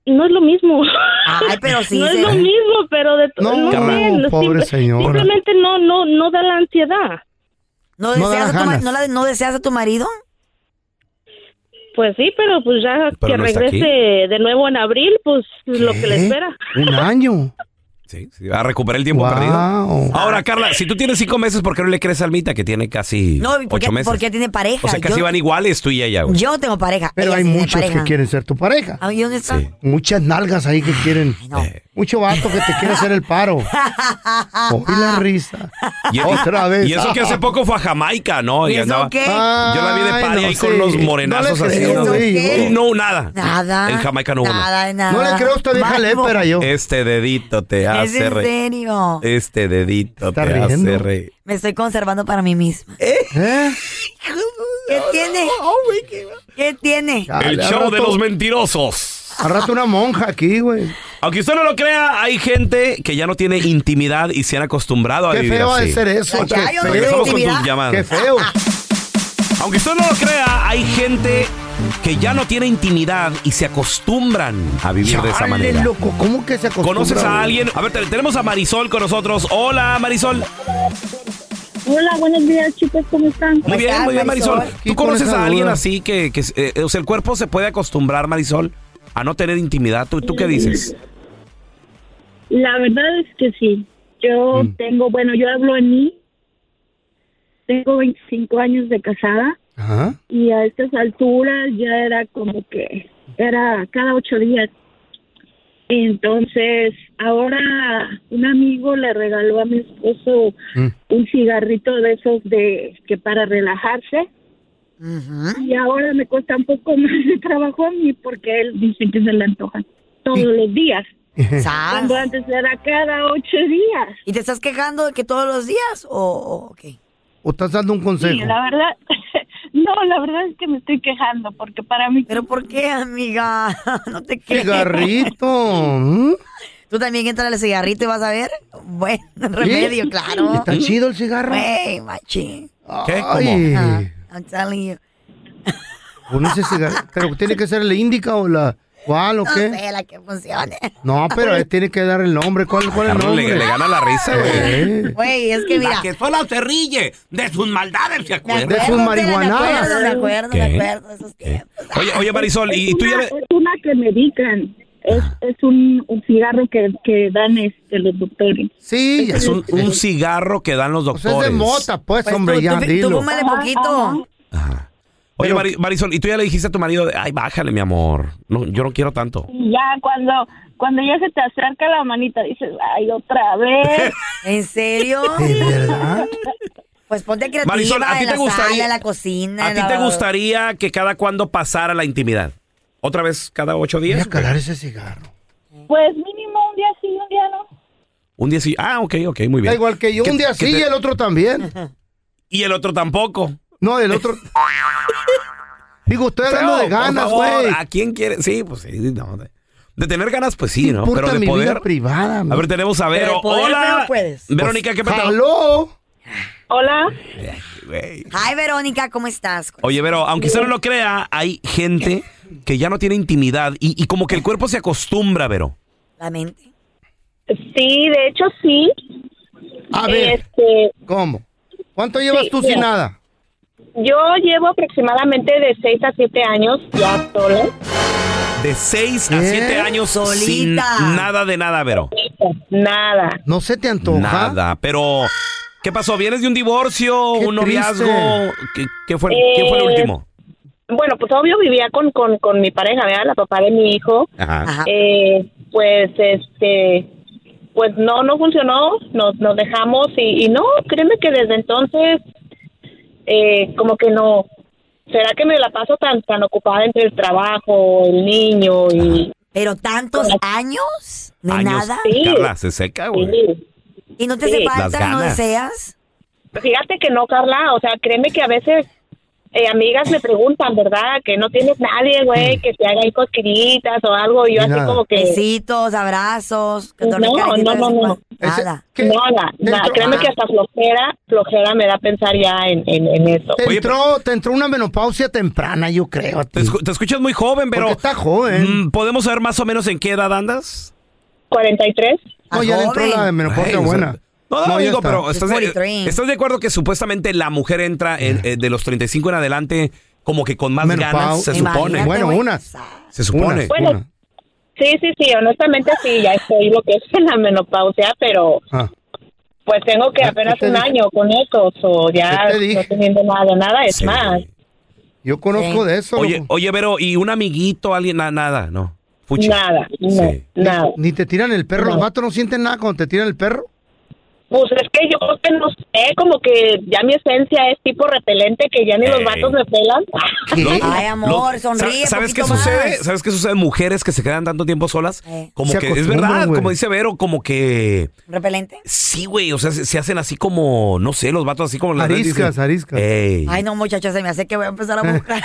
no es lo mismo. Ay, pero sí. no es lo mismo, pero de No, no, sé, pobre simple- simplemente no, no, no da la ansiedad. ¿No No deseas, da a tu, no, la- no deseas a tu marido? Pues sí, pero pues ya Pero que no regrese de nuevo en abril, pues lo que le espera. Un año. Sí, sí, a recuperar el tiempo Wow. perdido. Ahora, Carla, si tú tienes cinco meses, ¿por qué no le crees a Almita que tiene casi No, porque, ocho meses? porque tiene pareja. O sea, casi yo, van iguales tú y ella, güey. yo tengo pareja. Pero ella hay muchos pareja. que quieren ser tu pareja. Ay, ¿dónde está? Sí. Muchas nalgas ahí que quieren. Ay, no. Eh, Mucho vato que te quiere hacer el paro. La risa. y, Otra vez. Y eso que hace poco fue a Jamaica, ¿no? ¿Y Y eso andaba. qué? Yo la vi de party no ahí sé. con los morenazos así. creo, ¿no? nada. Nada. En Jamaica no hubo nada. No le creo a esta vieja lépera yo. Este dedito te Es hace en reír. serio. Este dedito Está te hace riendo. reír. Me estoy conservando para mí misma. ¿Eh? ¿Qué tiene? ¿Qué tiene? El show de los mentirosos. Al rato una monja aquí, güey. Aunque usted no lo crea, hay gente que ya no tiene intimidad y se han acostumbrado a Qué vivir feo de así. ser eso. Ya, yo no feo. tengo Regresamos con intimidad. tus llamadas. Qué feo. Aunque usted no lo crea, hay gente que ya no tiene intimidad y se acostumbran a vivir de esa manera. loco, ¿cómo que se acostumbra? ¿Conoces a alguien? A ver, te- tenemos a Marisol con nosotros. Hola, Marisol. Hola, buenos días, chicos, ¿cómo están? Muy bien, muy bien, Marisol. ¿Tú con conoces a alguien así que, que eh, o sea, el cuerpo se puede acostumbrar, Marisol, a no tener intimidad? ¿Tú, tú qué dices? La verdad es que sí. Yo Mm. tengo, bueno, yo hablo en mí. Tengo 25 años de casada Ajá. y a estas alturas ya era como que era cada ocho días. Entonces, ahora un amigo le regaló a mi esposo Mm. un cigarrito de esos de que para relajarse y ahora me cuesta un poco más de trabajo a mí porque él dice que se le antojan todos los días. Sas. Cuando antes era cada ocho días. ¿Y te estás quejando de que todos los días? ¿O, o qué? ¿O estás dando un consejo? Sí, la verdad, no, la verdad es que me estoy quejando porque para mí... ¿Pero por qué, amiga? No te quejes. Cigarrito. ¿mm? Tú también entra al cigarrito y vas a ver. Buen remedio, claro. ¿Está chido el cigarro? Güey, machín. ¿Qué? Ay. Ah, I'm telling you. Cigarro. Pero tiene que ser la índica o la. ¿Cuál o No qué? sé la que funcione. No, pero él tiene que dar el nombre. ¿Cuál, cuál es el nombre? le, le gana la risa, güey. Eh. Güey, es que mira. La que sola se ríe de sus maldades, ¿se acuerda? De sus marihuanadas. Me acuerdo, me acuerdo, ¿Qué? me acuerdo de esos tiempos. Oye, oye, Marisol, ¿y, y tú ya una, le- es una que medican. Es, es un, un cigarro que, que dan este, los doctores. Sí, Es un, un cigarro que dan los Pues es de doctores. mota, pues, Pues hombre, tú, ya, tú, tú dilo. fúmale poquito. Oye, Mari- Marisol, ¿y tú ya le dijiste a tu marido, de, ay, bájale, mi amor? No, yo no quiero tanto. Ya cuando, cuando ya se te acerca la manita, dices, ay, otra vez. ¿En serio? ¿De verdad? Pues ponte creativa Marisol, ¿a ti en te la gustaría- sala, en la cocina. ¿A ti la- te gustaría que cada cuando pasara la intimidad? ¿Otra vez cada ocho Voy días? a calar ese cigarro. Pues mínimo un día sí, un día no. Un día sí. Ah, ok, ok, muy bien. Da igual que yo, ¿Qué- un día sí te- y el otro también. Y el otro tampoco. No, el otro. Digo, estoy hablando de ganas, güey. ¿A quién quiere? Sí, pues sí, no. De, de tener ganas, pues sí, ¿no? Pero de mi poder. vida privada. A ver, tenemos a Vero. poder, Hola. no puedes. Verónica, ¿qué pasó? ¡Aló! Hola. Ay, Verónica, ¿cómo estás? Oye, Vero, aunque usted no lo crea, hay gente que ya no tiene intimidad y, y como que el cuerpo se acostumbra, Vero. La mente. Sí, de hecho sí. A ver, Este, ¿cómo? ¿Cuánto llevas Sí, tú mira. sin nada? Yo llevo aproximadamente de 6 a 7 años ya sola. De 6 a ¿Eh? 7 años sin Solita. nada de nada, Vero. Nada. ¿No se te antoja? Nada, pero ¿qué pasó? ¿Vienes de un divorcio, Qué un noviazgo? ¿Qué, qué fue, ¿Quién fue el Eh, último? Bueno, pues obvio vivía con, con, con mi pareja, ¿verdad? La papá de mi hijo. Ajá. Ajá. Eh, pues este pues no no funcionó nos nos dejamos y, y no créeme que desde entonces eh, como que no será que me la paso tan tan ocupada entre el trabajo el niño y Pero tantos años de Años. nada. Sí. Carla, se seca, güey. sí. ¿Y no te Sí. hace falta? ¿No deseas? fíjate que no Carla o sea créeme que a veces eh, amigas me preguntan verdad que no tienes nadie güey que te haga ahí cosquillitas o algo y yo así nada. como que Besitos, abrazos. que No, no, no, no. Ese- Nada. ¿Qué? nada, ¿Te nada. créeme ah, que hasta flojera flojera me da pensar ya en, en, en eso Te Oye, entró, te entró una menopausia temprana, yo creo. a ti. Te, escu- te escuchas muy joven, pero Porque está joven. mm, ¿podemos saber más o menos en qué edad andas? 43 no, ya le entró joven. la menopausia Ay, o sea, buena. No, no, digo, está. pero ¿estás de, 43. ¿estás de acuerdo que supuestamente la mujer entra en- eh, de los 35 en adelante como que con más Menopau- ganas? Se Imagínate, supone. Bueno, unas. Se supone. Unas, Bueno. Sí, sí, sí, honestamente sí, ya estoy lo que es en la menopausia, pero Ah. pues tengo que Ah, apenas ¿qué te un dije? año con eso, o ya no teniendo nada, nada es Sí. más. Yo conozco Sí. de eso. Oye, oye, Vero, ¿y un amiguito, alguien? Na- nada, no. Nada, no, Sí. nada. Ni te tiran el perro. No. Los vatos no sienten nada cuando te tiran el perro. Pues es que yo creo que no sé, como que ya mi esencia es tipo repelente, que ya ni los vatos me pelan. ¿Qué? Ay, amor, Lo- sonríe. sa- ¿Sabes qué poquito sucede? más. ¿Sabes qué sucede? Mujeres que se quedan tanto tiempo solas, como Se que es acostumbran, verdad, güey. como dice Vero, como que ¿Repelente? sí, güey, o sea, se, se hacen así como, no sé, los vatos así como las Ariscas, dicen, ariscas. Ey. Ay, no, muchachos, se me hace que voy a empezar a buscar.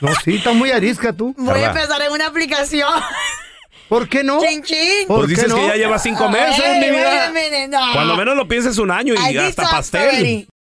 No, sí, estás muy arisca tú. voy a Carla. empezar en una aplicación. ¿Por qué no? Chin, chin. ¿Por Pues qué dices no? que ya lleva cinco meses, Ay, mi wait vida. a minute, no. Cuando menos lo pienses un año y I hasta pastel.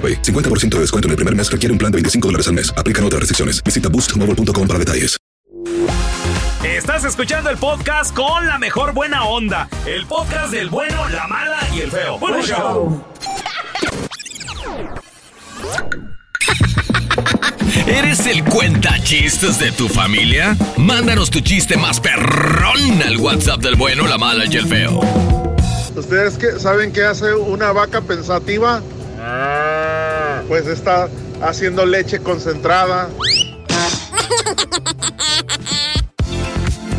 AroPay. 50% de descuento en el primer mes requiere un plan de 25 dólares al mes. Aplican otras restricciones. Visita boostmobile.com para detalles. Estás escuchando el podcast con la mejor buena onda. El podcast del bueno, la mala y el feo. Bueno, show. ¿Eres el cuenta chistes de tu familia? Mándanos tu chiste más perrón al WhatsApp del bueno, la mala y el feo. ¿Ustedes qué, saben qué hace una vaca pensativa? Pues está haciendo leche concentrada.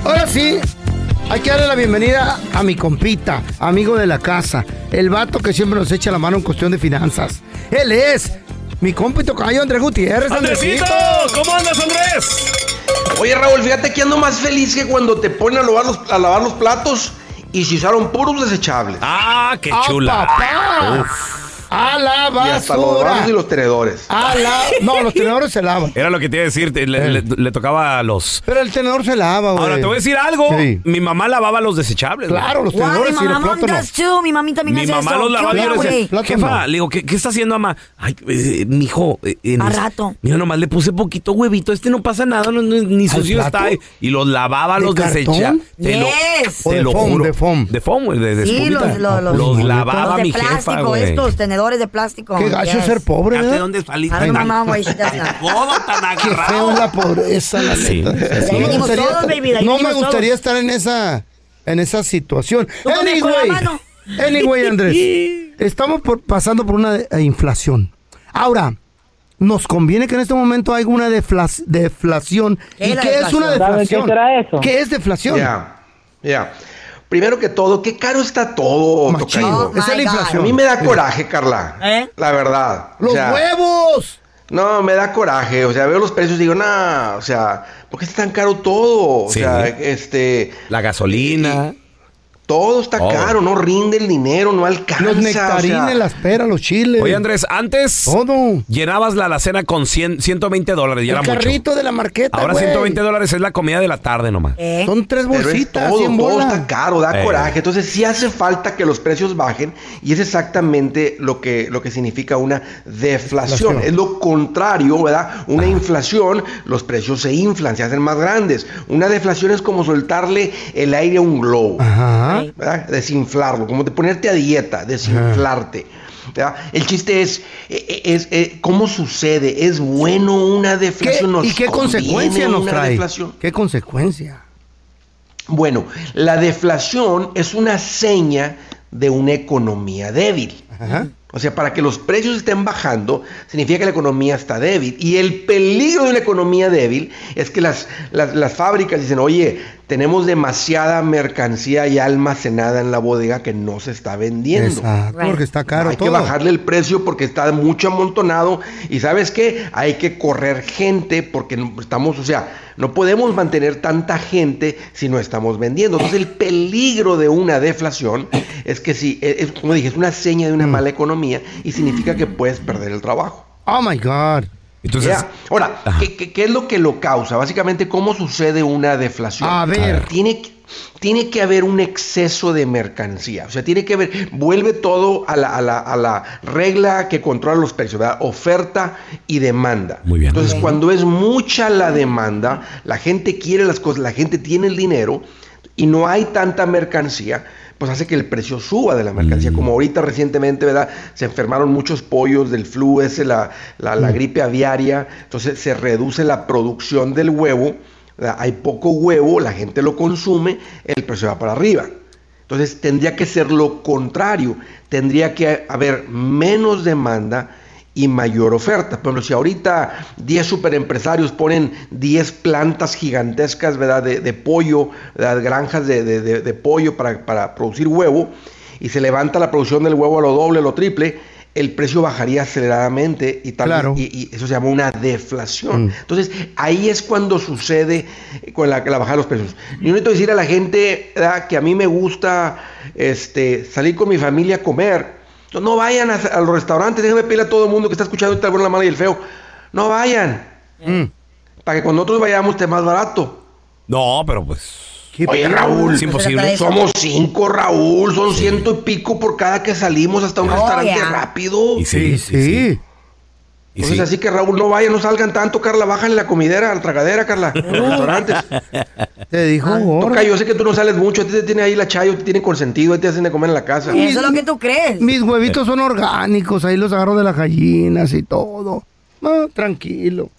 Ahora sí, hay que darle la bienvenida a mi compita, amigo de la casa, el vato que siempre nos echa la mano en cuestión de finanzas. Él es mi compito caballo Andrés Gutiérrez. ¡Andresito! ¿Cómo andas, Andrés? Oye, Raúl, fíjate que ando más feliz que cuando te ponen a lavar los, a lavar los platos y se usaron puros desechables. ¡Ah, qué ¡Ah, chula! papá! ¡A la Y hasta los basura! vasos y los tenedores. ¡A la... No, los tenedores se lavan. Era lo que te iba a decir, te- le, le- le tocaba a los... Pero el tenedor se lava, güey. Ahora, te voy a decir algo. Sí. Mi mamá lavaba los desechables. Claro, los tenedores y los mamá plátanos. too. Mi mami también Mi hace mamá eso. los ¿Qué lavaba y yo güey? Plátano. jefa, le digo, ¿qué, qué está haciendo mamá? Ay, eh, mijo, eh, en A es- rato. Mira, nomás le puse poquito huevito, este no pasa nada, no- no- ni sucio está. Y los lavaba, ¿De los desecha. cartón? Te lo, Yes. O te de lo foam, juro. de foam. De foam, güey, de, de Sí, los, los, los, Los los lavaba mi jefa, güey. estos tenedores de plástico. Qué gacho Yes. ser pobre, ¿De ¿verdad? dónde saliste? I don't know, mom, why she does that. Todo tan Qué agarrado. feo es la pobreza, la Sí, neta. sí, sí. No me venimos gustaría todos, estar- baby, de ahí no me gustaría todos. estar en esa, en esa situación. Tú también con la Anyway, mano. anyway, Andrés, estamos por- pasando por una eh, inflación. Ahora, nos conviene que en este momento haya una defla- deflación. ¿Qué ¿Y es una deflación? ¿Saben qué deflación? será eso? ¿Qué es deflación? Ya, ya. Primero que todo, qué caro está todo, Machín. Oh, Esa es la God. A inflación. mí me da coraje, Carla. ¿Eh? La verdad. O ¡Los sea, huevos! No, me da coraje. O sea, veo los precios y digo, nah, o sea, ¿por qué está tan caro todo? O Sí. sea, este, La gasolina. Todo está caro, no rinde el dinero, no alcanza. Los o nectarines, sea, las peras, los chiles. Oye, Andrés, antes Todo. llenabas la alacena con 100, 120 dólares y El era mucho. carrito de la marqueta, Ahora güey. 120 dólares es la comida de la tarde nomás. ¿Eh? Son tres Pero es bolsitas, todo, 100 todo está caro, da Eh. coraje. Entonces sí hace falta que los precios bajen y es exactamente lo que, lo que significa una deflación. Deflación. Es lo contrario, ¿verdad? Una inflación, los precios se inflan, se hacen más grandes. Una deflación es como soltarle el aire a un globo. Ajá. ¿Verdad? Desinflarlo, como de ponerte a dieta, desinflarte. ¿verdad? El chiste es, eh, es, eh, cómo sucede, es bueno una ¿Qué- deflación. ¿Nos ¿Y qué consecuencia nos una trae? deflación? ¿Qué consecuencia? Bueno, la deflación es una seña de una economía débil. Ajá. O sea, para que los precios estén bajando, significa que la economía está débil. Y el peligro de una economía débil es que las, las, las fábricas dicen, oye, tenemos demasiada mercancía ya almacenada en la bodega que no se está vendiendo. Exacto, Right. porque está caro Hay todo. que bajarle el precio porque está mucho amontonado. Y sabes qué? Hay que correr gente porque estamos, o sea, no podemos mantener tanta gente si no estamos vendiendo. Entonces el peligro de una deflación es que si, es, es, como dije, es una seña de una Mm. mala economía y significa que puedes perder el trabajo. Oh my God. Entonces, Ya. Ahora, ¿qué, qué, qué es lo que lo causa? Básicamente, ¿cómo sucede una deflación? A ver. Tiene, que- tiene que haber un exceso de mercancía. O sea, tiene que haber, vuelve todo a la, a la- a la regla que controla los precios, ¿verdad? Oferta y demanda. Muy bien. Entonces, cuando es mucha la demanda, la gente quiere las cosas, la gente tiene el dinero y no hay tanta mercancía, pues hace que el precio suba de la mercancía. Como ahorita recientemente, ¿verdad? Se enfermaron muchos pollos del flu, ese, la, la, la gripe aviaria, entonces se reduce la producción del huevo, ¿verdad? hay poco huevo, la gente lo consume, el precio va para arriba. Entonces tendría que ser lo contrario, tendría que haber menos demanda y mayor oferta. Por ejemplo, si ahorita 10 superempresarios ponen 10 plantas gigantescas ¿verdad? De, de pollo, ¿verdad? granjas de, de- de- de pollo para, para producir huevo, y se levanta la producción del huevo a lo doble, a lo triple, el precio bajaría aceleradamente y, tal Claro. y, y eso se llama una deflación. Mm. Entonces, ahí es cuando sucede con la, la bajada de los precios. Yo necesito decir a la gente ¿verdad? que a mí me gusta este, salir con mi familia a comer. Entonces, no vayan a, a los restaurantes, déjenme pedirle a todo el mundo que está escuchando el bueno, la mala y el feo. No vayan. Para que cuando nosotros vayamos esté más barato. No, pero pues. Oye, Raúl, Es imposible. Somos cinco, Raúl. Son ciento y pico por cada que salimos hasta un Oh, restaurante rápido. Y sí, sí, sí. Y Entonces, sí. así que Raúl, no vayan, no salgan tanto, Carla. Bájale la comidera, la tragadera, Carla. Los restaurantes. Te dijo gordo. Toca, yo sé que tú no sales mucho. A ti te tiene ahí la chayo, te tiene consentido. Ahí te hacen de comer en la casa. Eso es lo que tú crees. Mis huevitos son orgánicos, ahí los agarro de las gallinas y todo. Ah, tranquilo.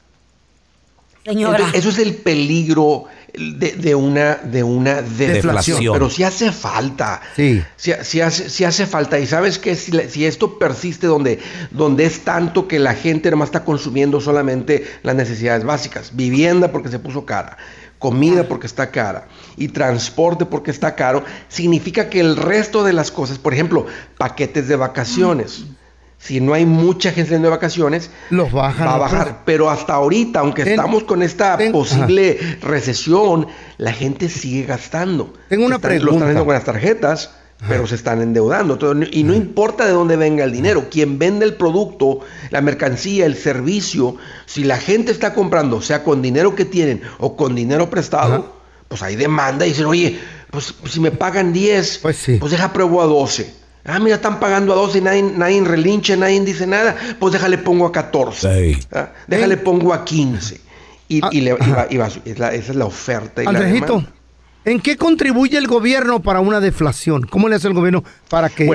Señora. Entonces, eso es el peligro de, de una, de una deflación. Deflación. Pero sí hace falta. Sí. Sí, sí hace, sí hace falta. Y sabes que si, si esto persiste donde, donde es tanto que la gente nomás está consumiendo solamente las necesidades básicas, vivienda porque se puso cara, comida porque está cara y transporte porque está caro, significa que el resto de las cosas, por ejemplo, paquetes de vacaciones. Si no hay mucha gente de vacaciones, Los bajan. va a bajar. Pero hasta ahorita, aunque Ten- estamos con esta ten- posible recesión, la gente sigue gastando. Tengo una están- Lo pregunta. están haciendo con las tarjetas, pero se están endeudando. Entonces, y no importa de dónde venga el dinero, quien vende el producto, la mercancía, el servicio, si la gente está comprando, sea con dinero que tienen o con dinero prestado, pues hay demanda y dicen, oye, pues si me pagan 10, pues, deja pruebo a 12. Ah, mira, están pagando a 12 y nadie, nadie relincha, nadie dice nada. Pues déjale pongo a 14. ¿ah? Déjale pongo a 15. Y, y le- y va- y va es la- esa es la oferta y la Andrejito, demanda. ¿en qué contribuye el gobierno para una deflación? ¿Cómo le hace el gobierno para que,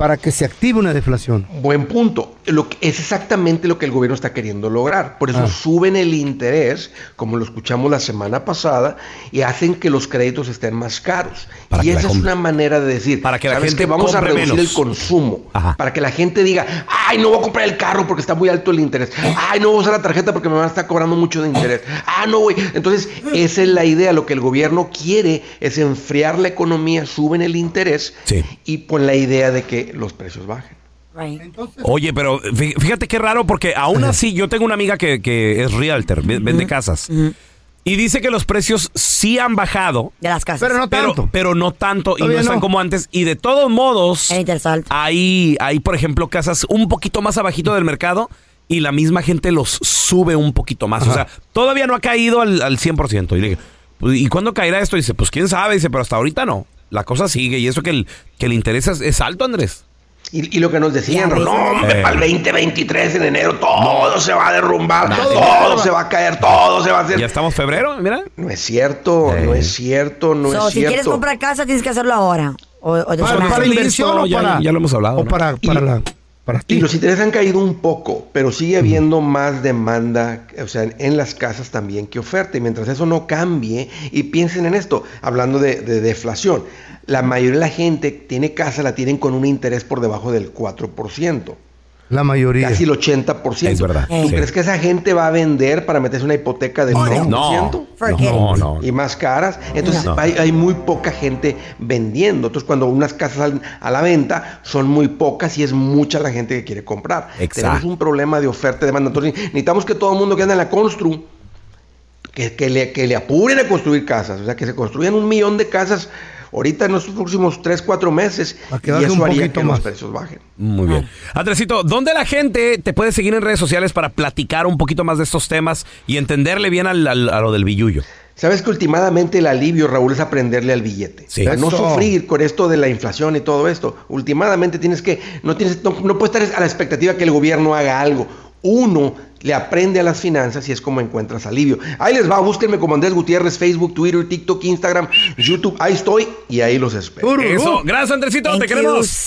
para que se active una deflación? Buen punto. Lo que- es exactamente lo que el gobierno está queriendo lograr. Por eso Ah. suben el interés, como lo escuchamos la semana pasada, y hacen que los créditos estén más caros. Para y esa es una manera de decir, Para que la ¿sabes gente vamos a reducir menos". el consumo. Ajá. Para que la gente diga, ay, no voy a comprar el carro porque está muy alto el interés. Ay, no voy a usar la tarjeta porque me van a estar cobrando mucho de interés. Ah, no, güey. Entonces, esa es la idea. Lo que el gobierno quiere es enfriar la economía, suben el interés y con la idea de que los precios bajen. Oye, pero fí- fíjate qué raro, porque aún así yo tengo una amiga que, que es realtor, ve- vende casas. Y dice que los precios sí han bajado. De las casas. Pero no tanto. Pero no tanto y no están no. como antes. Y de todos modos, hay, hay, por ejemplo, casas un poquito más abajito del mercado y la misma gente los sube un poquito más. O sea, todavía no ha caído al, al 100%. Y le dije, "Pues, ¿y cuándo caerá esto? Y dice, pues quién sabe. Dice, pero hasta ahorita no. La cosa sigue. Y eso que el, que el interés es, es alto, Andrés. Y, y lo que nos decían, no, hombre, eh. para el 2023 en enero todo se va a derrumbar, todo se va a caer, todo se va a hacer. Ya estamos febrero, mira. No es cierto, no es cierto, no So, es si cierto. quieres comprar casa, tienes que hacerlo ahora. O, o ¿Para, para inversión o ya- para, ya lo hemos hablado, o ¿no? para, para, la, para ti? Y los intereses han caído un poco, pero sigue habiendo más demanda, o sea, en las casas también que oferta. Y mientras eso no cambie, y piensen en esto, hablando de, de deflación, la mayoría de la gente tiene casa, la tienen con un interés por debajo del 4%. La mayoría. Casi el 80%. Es verdad, ¿Tú sí. crees que esa gente va a vender para meterse una hipoteca del Oh, 9%? no. No. Y más caras. Entonces No. hay, hay muy poca gente vendiendo. Entonces cuando unas casas salen a la venta son muy pocas y es mucha la gente que quiere comprar. Exacto. Tenemos un problema de oferta y demanda. Entonces necesitamos que todo el mundo que anda en la constru que, que le, que le apuren a construir casas. O sea, que se construyan un millón de casas ahorita en los próximos 3, 4 meses. Y eso un haría poquito que más. los precios bajen. Muy bien. Andresito, ¿dónde la gente te puede seguir en redes sociales para platicar un poquito más de estos temas y entenderle bien al- al- a lo del billullo? Sabes que últimamente el alivio, Raúl, es aprenderle al billete. Sí. O sea, no sufrir con esto de la inflación y todo esto. Últimamente tienes que, no tienes, no, no puedes estar a la expectativa que el gobierno haga algo. Uno le aprende a las finanzas y es como encuentras alivio. Ahí les va, búsquenme como Andrés Gutiérrez, Facebook, Twitter, TikTok, Instagram, YouTube. Ahí estoy y ahí los espero. Eso, gracias Andresito, Thank te queremos.